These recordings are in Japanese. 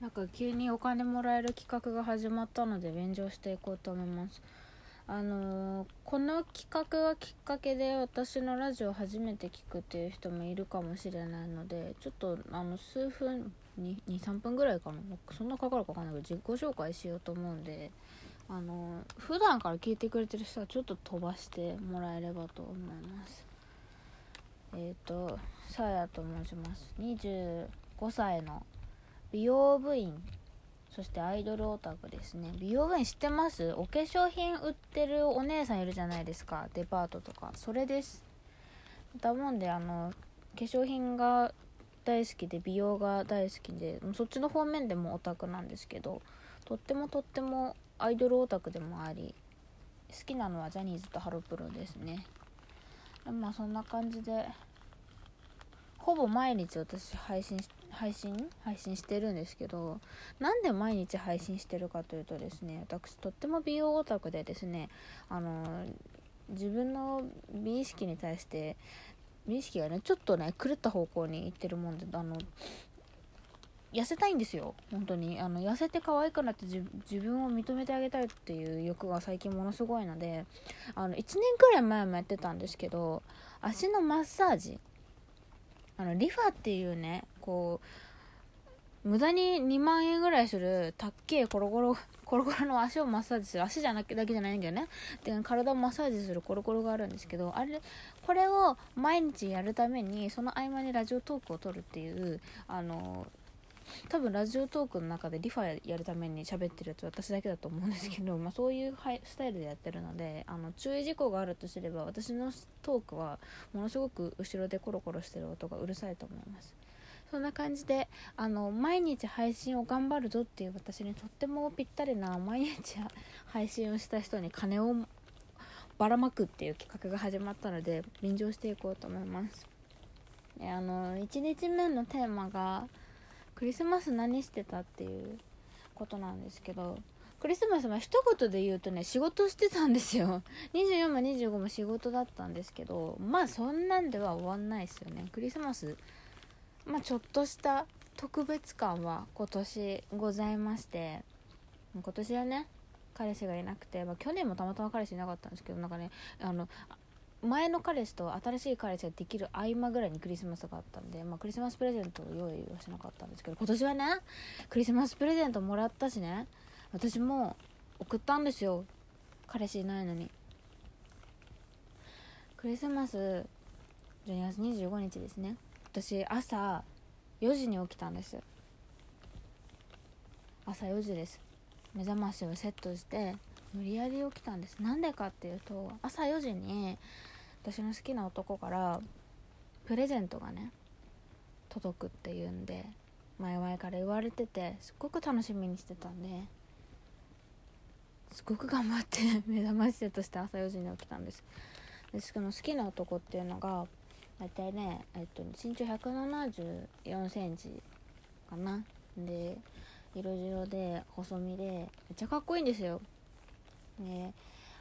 なんか急にお金もらえる企画が始まったので便乗していこうと思います。あのーこの企画がきっかけで私のラジオ初めて聞くっていう人もいるかもしれないのでちょっとあの数分23分ぐらいかな。そんなかかるか分かんな。いけど自己紹介しようと思うんで。あのー普段から聞いてくれてる人はちょっと飛ばしてもらえればと思います。えっ、とさやと申します。25歳の美容部員。そしてアイドルオタクですね。美容部員知ってます？お化粧品売ってるお姉さんいるじゃないですか。デパートとか。それです。だもんであの化粧品が大好きで美容が大好きでそっちの方面でもオタクなんですけどとってもとってもアイドルオタクでもあり好きなのはジャニーズとハロプロですね。まあそんな感じでほぼ毎日私配信し配信？配信してるんですけどなんで毎日配信してるかというとですね私とっても美容オタクでですねあの自分の美意識に対して美意識がねちょっとね狂った方向に行ってるもんであの痩せたいんですよ。本当に。あの痩せて可愛くなって自自分を認めてあげたいっていう欲が最近ものすごいのであの1年くらい前もやってたんですけど足のマッサージあのリファっていうねこう無駄に2万円ぐらいするたっけえコロコロ コロコロの足をマッサージする足じゃなだけじゃないんだよね。で体をマッサージするコロコロがあるんですけどあれこれを毎日やるためにその合間にラジオトークを撮るっていうあの多分ラジオトークの中でリファやるために喋ってるやつ私だけだと思うんですけど、まあ、そういうスタイルでやってるのであの注意事項があるとすれば私のトークはものすごく後ろでコロコロしてる音がうるさいと思います。そんな感じであの毎日配信を頑張るぞっていう私にとってもぴったりな毎日配信をした人に金をばらまくっていう企画が始まったので便乗していこうと思います。であの1日目のテーマがクリスマス何してたっていうことなんですけどクリスマスは一言で言うとね仕事してたんですよ。24も25も仕事だったんですけどまあそんなんでは終わんないですよね。クリスマスまあちょっとした特別感は今年ございまして今年はね彼氏がいなくて、まあ、去年もたまたま彼氏いなかったんですけどなんかねあの前の彼氏と新しい彼氏ができる合間ぐらいにクリスマスがあったんで、まあ、クリスマスプレゼントを用意はしなかったんですけど今年はねクリスマスプレゼントもらったしね。私も送ったんですよ。彼氏いないのに。クリスマス12月25日ですね。私朝4時に起きたんです。朝4時です。目覚ましをセットして無理やり起きたんです。なんでかっていうと朝4時に私の好きな男からプレゼントがね届くっていうんで前々から言われててすっごく楽しみにしてたんですごく頑張って 目覚ましセットして朝4時に起きたんです。でしかも好きな男っていうのが大体ね、えっと、身長1 7 4センチかな。で色白で細身でめっちゃかっこいいんですよ。で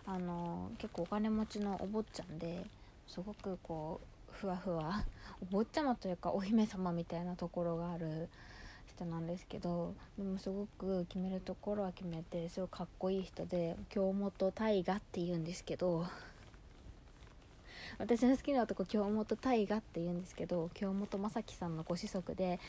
あの結構お金持ちのお坊ちゃんですごくこうふわふわ お坊ちゃまというかお姫様みたいなところがある人なんですけどでもすごく決めるところは決めてすごいかっこいい人で京本大我っていうんですけど私の好きな男京本大我って言うんですけど 京本正樹さんのご子息で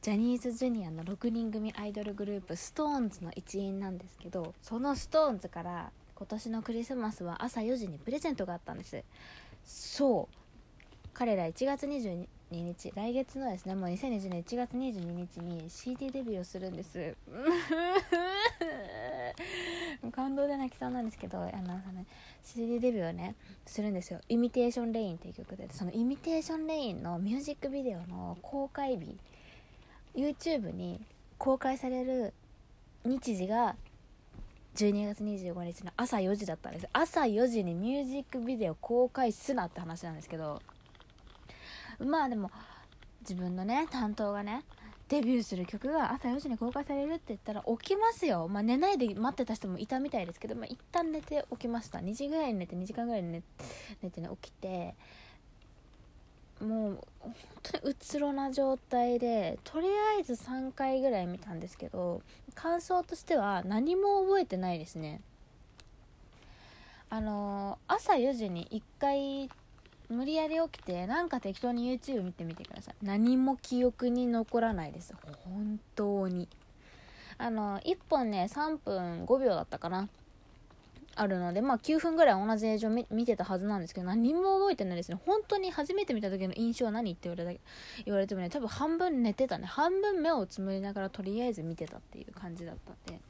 ジャニーズ Jr. の6人組アイドルグループ SixTONES の一員なんですけどその SixTONES から今年のクリスマスは朝4時にプレゼントがあったんです。そう。彼ら1月22日来月のですねもう2020年1月22日に CD デビューをするんです。感動で泣きそうなんですけどあのその CD デビューをねするんですよ「イミテーション・レイン」っていう曲で。その「イミテーション・レイン」のミュージックビデオの公開日。YouTube に公開される日時が12月25日の朝4時だったんです。朝4時にミュージックビデオ公開すなって話なんですけど。まあでも自分のね担当がねデビューする曲が朝4時に公開されるって言ったら起きますよ、まあ、寝ないで待ってた人もいたみたいですけど、まあ、一旦寝て起きました。2時ぐらいに寝て2時間ぐらいに寝寝てね起きて。もう本当にうつろな状態でとりあえず3回ぐらい見たんですけど感想としては何も覚えてないですね。あの朝4時に1回無理やり起きてなんか適当に YouTube 見てみてください。何も記憶に残らないです。本当に。あの1本ね3分5秒だったかな。あるので、まあ9分ぐらい同じ映像見てたはずなんですけど、何も覚えてないですね。本当に初めて見た時の印象は何って言われた言われてもね、多分半分寝てたね。半分目をつむりながらとりあえず見てたっていう感じだったんで、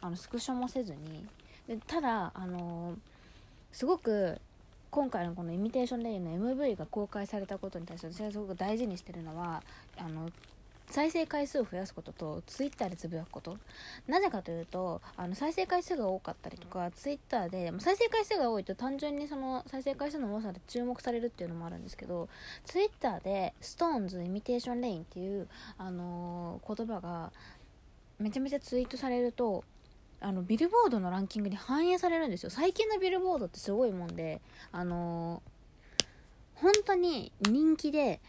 あの、スクショもせずに。でただ、あのー、すごく、今回のこのイミテーションレインの MV が公開されたことに対して私はすごく大事にしてるのは、あの、再生回数を増やすこととツイッターでつぶやくこと。なぜかというとあの再生回数が多かったりとかツイッターで再生回数が多いと単純にその再生回数の多さで注目されるっていうのもあるんですけどツイッターで SixTONES イミテーションレインっていう、あのー、言葉がめちゃめちゃツイートされるとあのビルボードのランキングに反映されるんですよ。最近のビルボードってすごいもんであのー、本当に人気で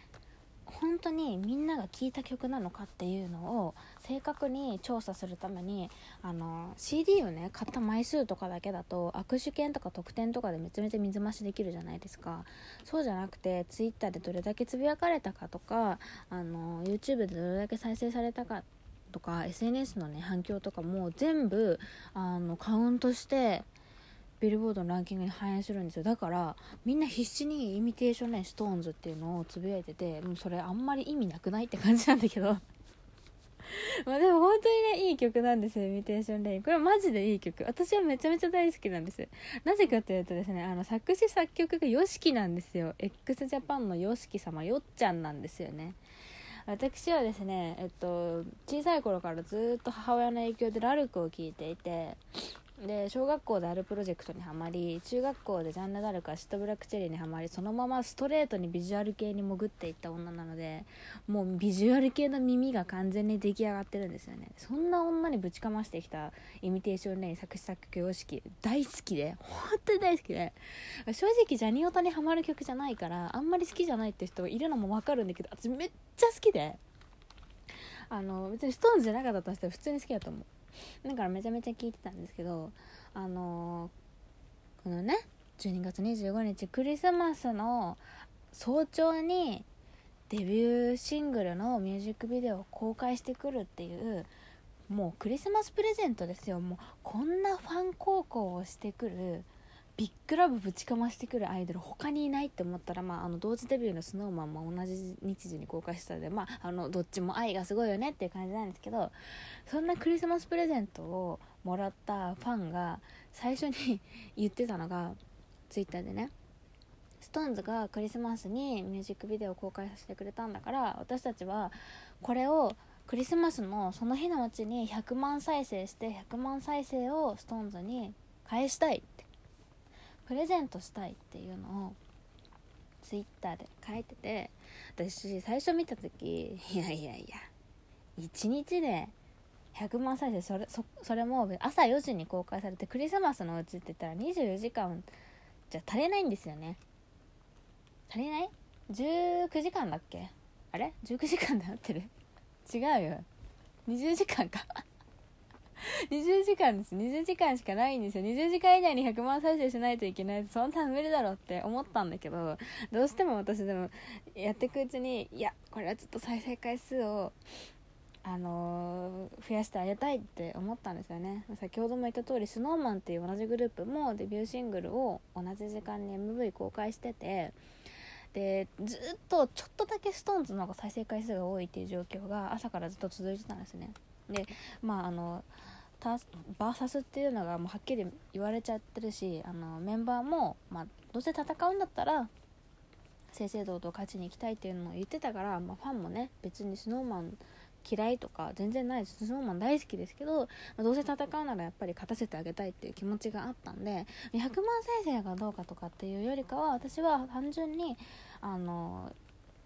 本当にみんなが聴いた曲なのかっていうのを正確に調査するためにあの CD をね買った枚数とかだけだと握手券とか特典とかでめちゃめちゃ水増しできるじゃないですか。そうじゃなくて Twitter でどれだけつぶやかれたかとかあの YouTube でどれだけ再生されたかとか SNS のね反響とかも全部あのカウントしてビルボードのランキングに反映するんですよ。だからみんな必死に Imitation ね SixTONES っていうのをつぶやいててもうそれあんまり意味なくないって感じなんだけど。まあでも本当にねいい曲なんですよ Imitation Rain。これはマジでいい曲。私はめちゃめちゃ大好きなんです。なぜかというとですねあの作詞作曲が YOSHIKI なんですよ。x ジャパンの YOSHIKI 様よっちゃんなんですよね。私はですね、えっと、小さい頃からずっと母親の影響でラルクを聴いていてで小学校であるプロジェクトにはまり中学校でジャンヌ・ダルクアシット・ブラック・チェリーにはまりそのままストレートにビジュアル系に潜っていった女なのでもうビジュアル系の耳が完全に出来上がってるんですよね。そんな女にぶちかましてきたImitation Rain 作詞作曲様式大好きで本当に大好きで。正直ジャニオタにはまる曲じゃないからあんまり好きじゃないって人いるのも分かるんだけど私めっちゃ好きで。あの別に SixTONES じゃなかったとしても普通に好きだと思う。だからめちゃめちゃ聞いてたんですけどあのー、このね12月25日クリスマスの早朝にデビューシングルのミュージックビデオを公開してくるっていうもうクリスマスプレゼントですよ。もうこんなファン高校をしてくるビッグラブぶちかましてくるアイドル他にいないって思ったら、まあ、あの同時デビューの SnowMan も同じ日時に公開してたので、まあ、あのどっちも愛がすごいよねっていう感じなんですけどそんなクリスマスプレゼントをもらったファンが最初に言ってたのが Twitter でね。SixTONES がクリスマスにミュージックビデオを公開させてくれたんだから私たちはこれをクリスマスのその日のうちに100万再生して100万再生を SixTONES に返したい。プレゼントしたいっていうのをツイッターで書いてて私最初見た時いやいやいや1日で100万再生それそそれも朝4時に公開されてクリスマスのうちって言ったら24時間じゃ足りないんですよね。足りない ?19 時間だっけ？あれ ?19 時間で合ってる？違うよ。20時間か。20時間です。20時間しかないんですよ。20時間以内に100万再生しないといけないそんな無理だろうって思ったんだけどどうしても私でもやっていくうちにいやこれはちょっと再生回数をあのー、増やしてあげたいって思ったんですよね。先ほども言った通り SnowMan っていう同じグループもデビューシングルを同じ時間に MV 公開しててでずっとちょっとだけ SixTONES の方が再生回数が多いっていう状況が朝からずっと続いてたんですね。でまああのバーサスっていうのがもうはっきり言われちゃってるしあのメンバーも、まあ、どうせ戦うんだったら正々堂々勝ちに行きたいっていうのを言ってたから、まあ、ファンもね別に SnowMan 嫌いとか全然ないです。SnowMan 大好きですけど、まあ、どうせ戦うならやっぱり勝たせてあげたいっていう気持ちがあったんで100万再生がどうかとかっていうよりかは私は単純にあの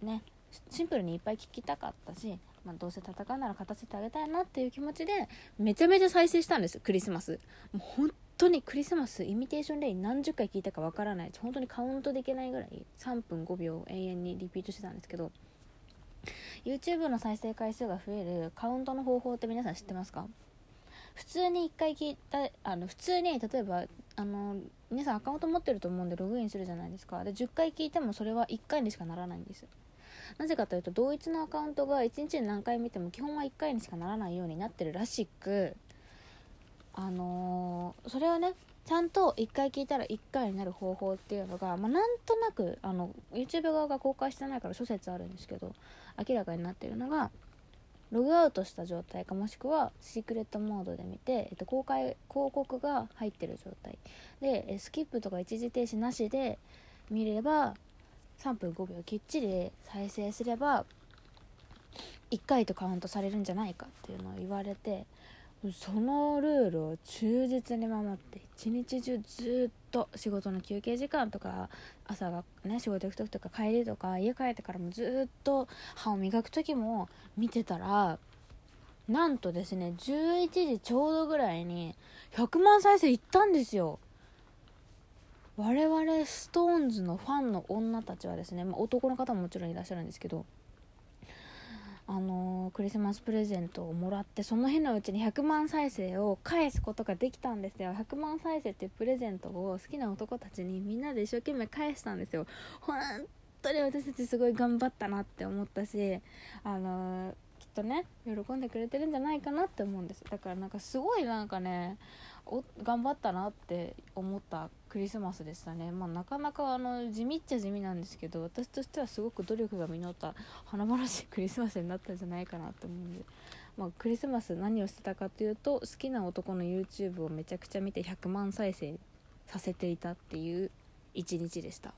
ねシンプルにいっぱい聞きたかったしまあ、どうせ戦うなら勝たせてあげたいなっていう気持ちでめちゃめちゃ再生したんですクリスマス。もう本当にクリスマスイミテーションレイン何十回聞いたかわからない。本当にカウントできないぐらい。3分5秒永遠にリピートしてたんですけど。YouTube の再生回数が増えるカウントの方法って皆さん知ってますか？普通に1回聞いたあの普通に例えばあの皆さんアカウント持ってると思うんでログインするじゃないですか。で10回聞いてもそれは1回にしかならないんです。なぜかというと同一のアカウントが1日に何回見ても基本は1回にしかならないようになってるらしくあのー、それはねちゃんと1回聞いたら1回になる方法っていうのが、まあ、なんとなくあの YouTube 側が公開してないから諸説あるんですけど明らかになってるのがログアウトした状態かもしくはシークレットモードで見て、えっと、公開広告が入ってる状態。でスキップとか一時停止なしで見れば3分5秒きっちり再生すれば1回とカウントされるんじゃないかっていうのを言われてそのルールを忠実に守って一日中ずっと仕事の休憩時間とか朝がね仕事行く時とか帰りとか家帰ってからもずっと歯を磨く時も見てたらなんとですね11時ちょうどぐらいに100万再生いったんですよ。我々 SixTONES のファンの女たちはですね、まあ、男の方ももちろんいらっしゃるんですけどあのー、クリスマスプレゼントをもらってその日のうちに100万再生を返すことができたんですよ。100万再生っていうプレゼントを好きな男たちにみんなで一生懸命返したんですよ。本当に私たちすごい頑張ったなって思ったしあのー、とね喜んでくれてるんじゃないかなって思うんです。だからなんかすごいなんかねお頑張ったなって思ったクリスマスでしたね、まあ、なかなかあの地味っちゃ地味なんですけど私としてはすごく努力が実った華々しいクリスマスになったんじゃないかなと思うんで、まあ、クリスマス何をしてたかというと好きな男の YouTube をめちゃくちゃ見て100万再生させていたっていう一日でした。